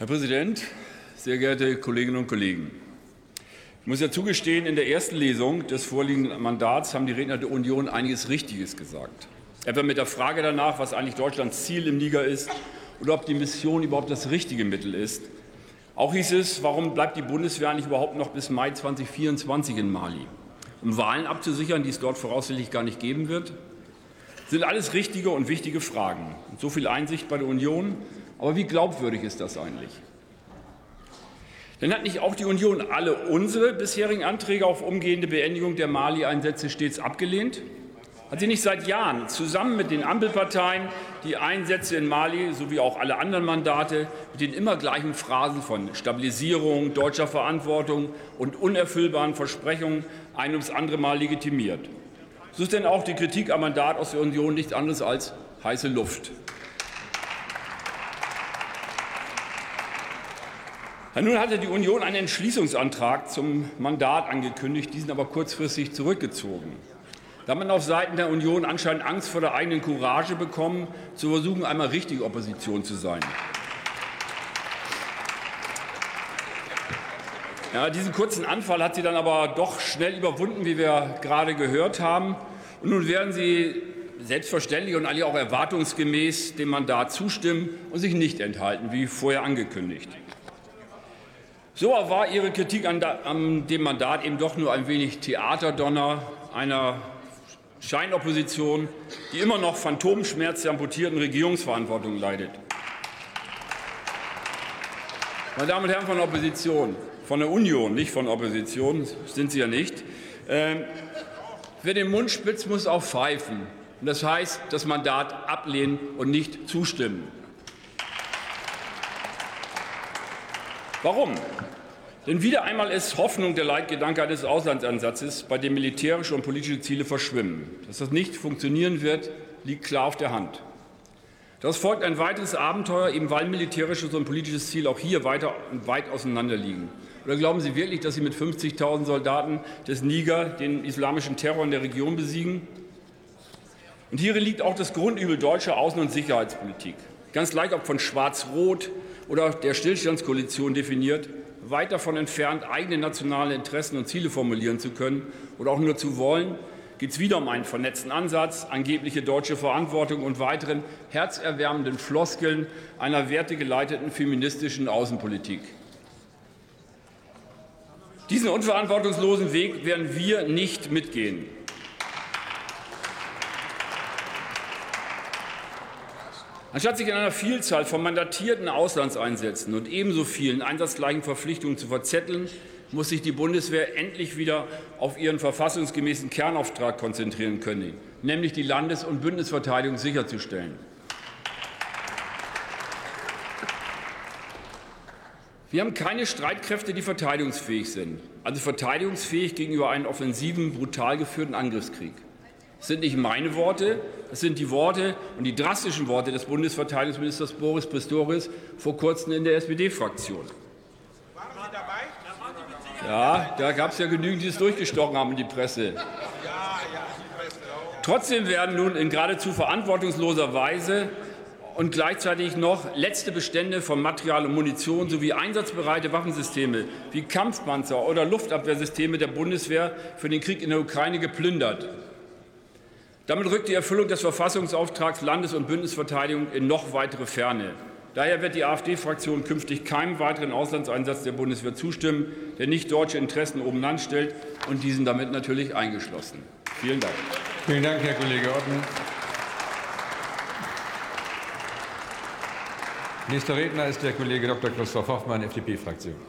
Herr Präsident, sehr geehrte Kolleginnen und Kollegen! Ich muss ja zugestehen, in der ersten Lesung des vorliegenden Mandats haben die Redner der Union einiges Richtiges gesagt. Etwa mit der Frage danach, was eigentlich Deutschlands Ziel im Niger ist oder ob die Mission überhaupt das richtige Mittel ist. Auch hieß es, warum bleibt die Bundeswehr eigentlich überhaupt noch bis Mai 2024 in Mali? Um Wahlen abzusichern, die es dort voraussichtlich gar nicht geben wird? Das sind alles richtige und wichtige Fragen. Und so viel Einsicht bei der Union. Aber wie glaubwürdig ist das eigentlich? Denn hat nicht auch die Union alle unsere bisherigen Anträge auf umgehende Beendigung der Mali-Einsätze stets abgelehnt? Hat sie nicht seit Jahren zusammen mit den Ampelparteien die Einsätze in Mali sowie auch alle anderen Mandate mit den immer gleichen Phrasen von Stabilisierung, deutscher Verantwortung und unerfüllbaren Versprechungen ein ums andere Mal legitimiert? So ist denn auch die Kritik am Mandat aus der Union nichts anderes als heiße Luft. Nun hatte die Union einen Entschließungsantrag zum Mandat angekündigt, diesen aber kurzfristig zurückgezogen. Da man auf Seiten der Union anscheinend Angst vor der eigenen Courage bekommen, zu versuchen, einmal richtige Opposition zu sein. Ja, diesen kurzen Anfall hat sie dann aber doch schnell überwunden, wie wir gerade gehört haben. Und nun werden Sie selbstverständlich und eigentlich auch erwartungsgemäß dem Mandat zustimmen und sich nicht enthalten, wie vorher angekündigt. So war Ihre Kritik an, dem Mandat eben doch nur ein wenig Theaterdonner einer Scheinopposition, die immer noch Phantomschmerz der amputierten Regierungsverantwortung leidet. Meine Damen und Herren von der Opposition, von der Union, nicht von Opposition, sind Sie ja nicht. Ähm, wer den Mund spitzt, muss auch pfeifen. Und das heißt, das Mandat ablehnen und nicht zustimmen. Warum? Denn wieder einmal ist Hoffnung der Leitgedanke eines Auslandsansatzes, bei dem militärische und politische Ziele verschwimmen. Dass das nicht funktionieren wird, liegt klar auf der Hand. Das folgt ein weiteres Abenteuer, eben weil militärisches und politisches Ziel auch hier weiter, weit auseinander liegen. Oder glauben Sie wirklich, dass Sie mit 50.000 Soldaten des Niger den islamischen Terror in der Region besiegen? Und hierin liegt auch das Grundübel deutscher Außen- und Sicherheitspolitik. Ganz gleich, ob von Schwarz-Rot oder der Stillstandskoalition definiert, weit davon entfernt, eigene nationale Interessen und Ziele formulieren zu können oder auch nur zu wollen, geht es wieder um einen vernetzten Ansatz, angebliche deutsche Verantwortung und weiteren herzerwärmenden Floskeln einer wertegeleiteten feministischen Außenpolitik. Diesen unverantwortungslosen Weg werden wir nicht mitgehen. Anstatt sich in einer Vielzahl von mandatierten Auslandseinsätzen und ebenso vielen einsatzgleichen Verpflichtungen zu verzetteln, muss sich die Bundeswehr endlich wieder auf ihren verfassungsgemäßen Kernauftrag konzentrieren können, nämlich die Landes- und Bündnisverteidigung sicherzustellen. Wir haben keine Streitkräfte, die verteidigungsfähig sind, also verteidigungsfähig gegenüber einem offensiven, brutal geführten Angriffskrieg. Das sind nicht meine Worte, das sind die Worte und die drastischen Worte des Bundesverteidigungsministers Boris Pistorius vor kurzem in der SPD-Fraktion. Ja, da gab es ja genügend, die es durchgestochen haben in die Presse. Trotzdem werden nun in geradezu verantwortungsloser Weise und gleichzeitig noch letzte Bestände von Material und Munition sowie einsatzbereite Waffensysteme wie Kampfpanzer oder Luftabwehrsysteme der Bundeswehr für den Krieg in der Ukraine geplündert. Damit rückt die Erfüllung des Verfassungsauftrags Landes- und Bündnisverteidigung in noch weitere Ferne. Daher wird die AfD-Fraktion künftig keinem weiteren Auslandseinsatz der Bundeswehr zustimmen, der nicht deutsche Interessen oben anstellt und diesen damit natürlich eingeschlossen. Vielen Dank. Vielen Dank, Herr Kollege Otten. Nächster Redner ist der Kollege Dr. Christoph Hoffmann, FDP-Fraktion.